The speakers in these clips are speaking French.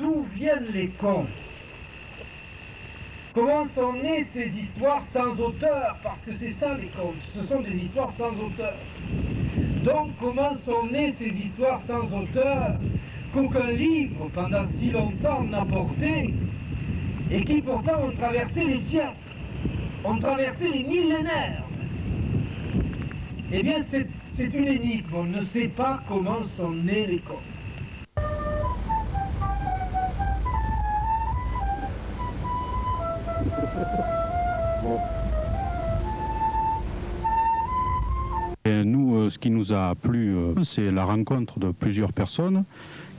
d'où viennent les contes Comment sont nées ces histoires sans auteur Parce que c'est ça les contes, ce sont des histoires sans auteur. Donc comment sont nées ces histoires sans auteur qu'aucun livre pendant si longtemps n'a porté et qui pourtant ont traversé les siècles, ont traversé les millénaires? Eh bien c'est une énigme, on ne sait pas comment sont nés les contes. Nous, euh, ce qui nous a plu, euh, c'est la rencontre de plusieurs personnes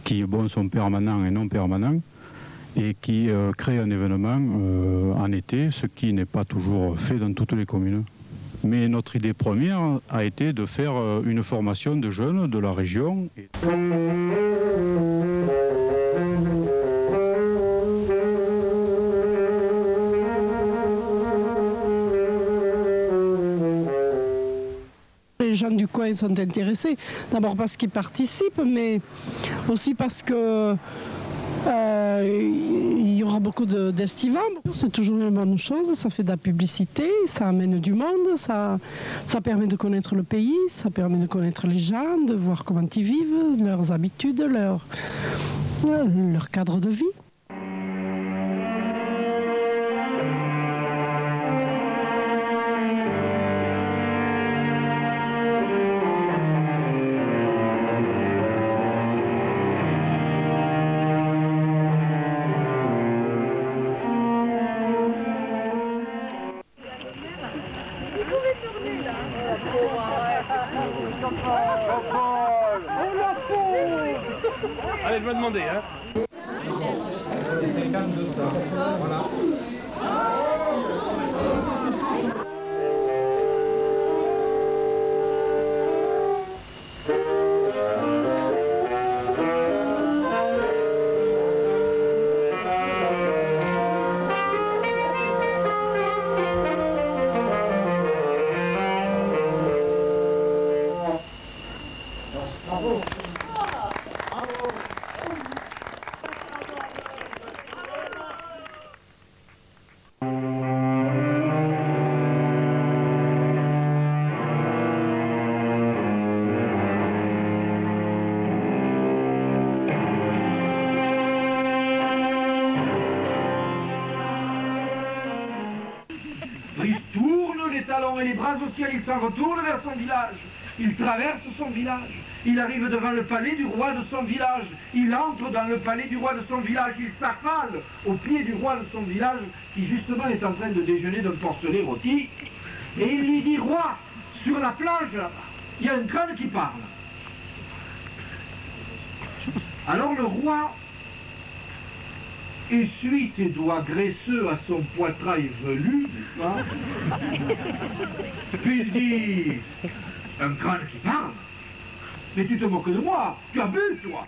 qui sont permanents et non permanents et qui euh, créent un événement en été, ce qui n'est pas toujours fait dans toutes les communes. Mais notre idée première a été de faire une formation de jeunes de la région. Gens du coin sont intéressés. D'abord parce qu'ils participent, mais aussi parce que euh, il y aura beaucoup d'estivants. c'est toujours une bonne chose, ça fait de la publicité, ça amène du monde, ça, ça permet de connaître le pays, ça permet de connaître les gens, de voir comment ils vivent, leurs habitudes, leur, leur cadre de vie. Allez, je vais demander. Hein. Les bras au ciel, il s'en retourne vers son village. Il traverse son village. Il arrive devant le palais du roi de son village. Il entre dans le palais du roi de son village. Il s'affale au pied du roi de son village, qui justement est en train de déjeuner d'un porcelet rôti. Et il lui dit, roi, sur la plage, il y a un crâne qui parle. Alors le roi essuie ses doigts graisseux à son poitrail velu, n'est-ce pas Puis il dit Un crâne qui parle. Mais tu te moques de moi Tu as bu, toi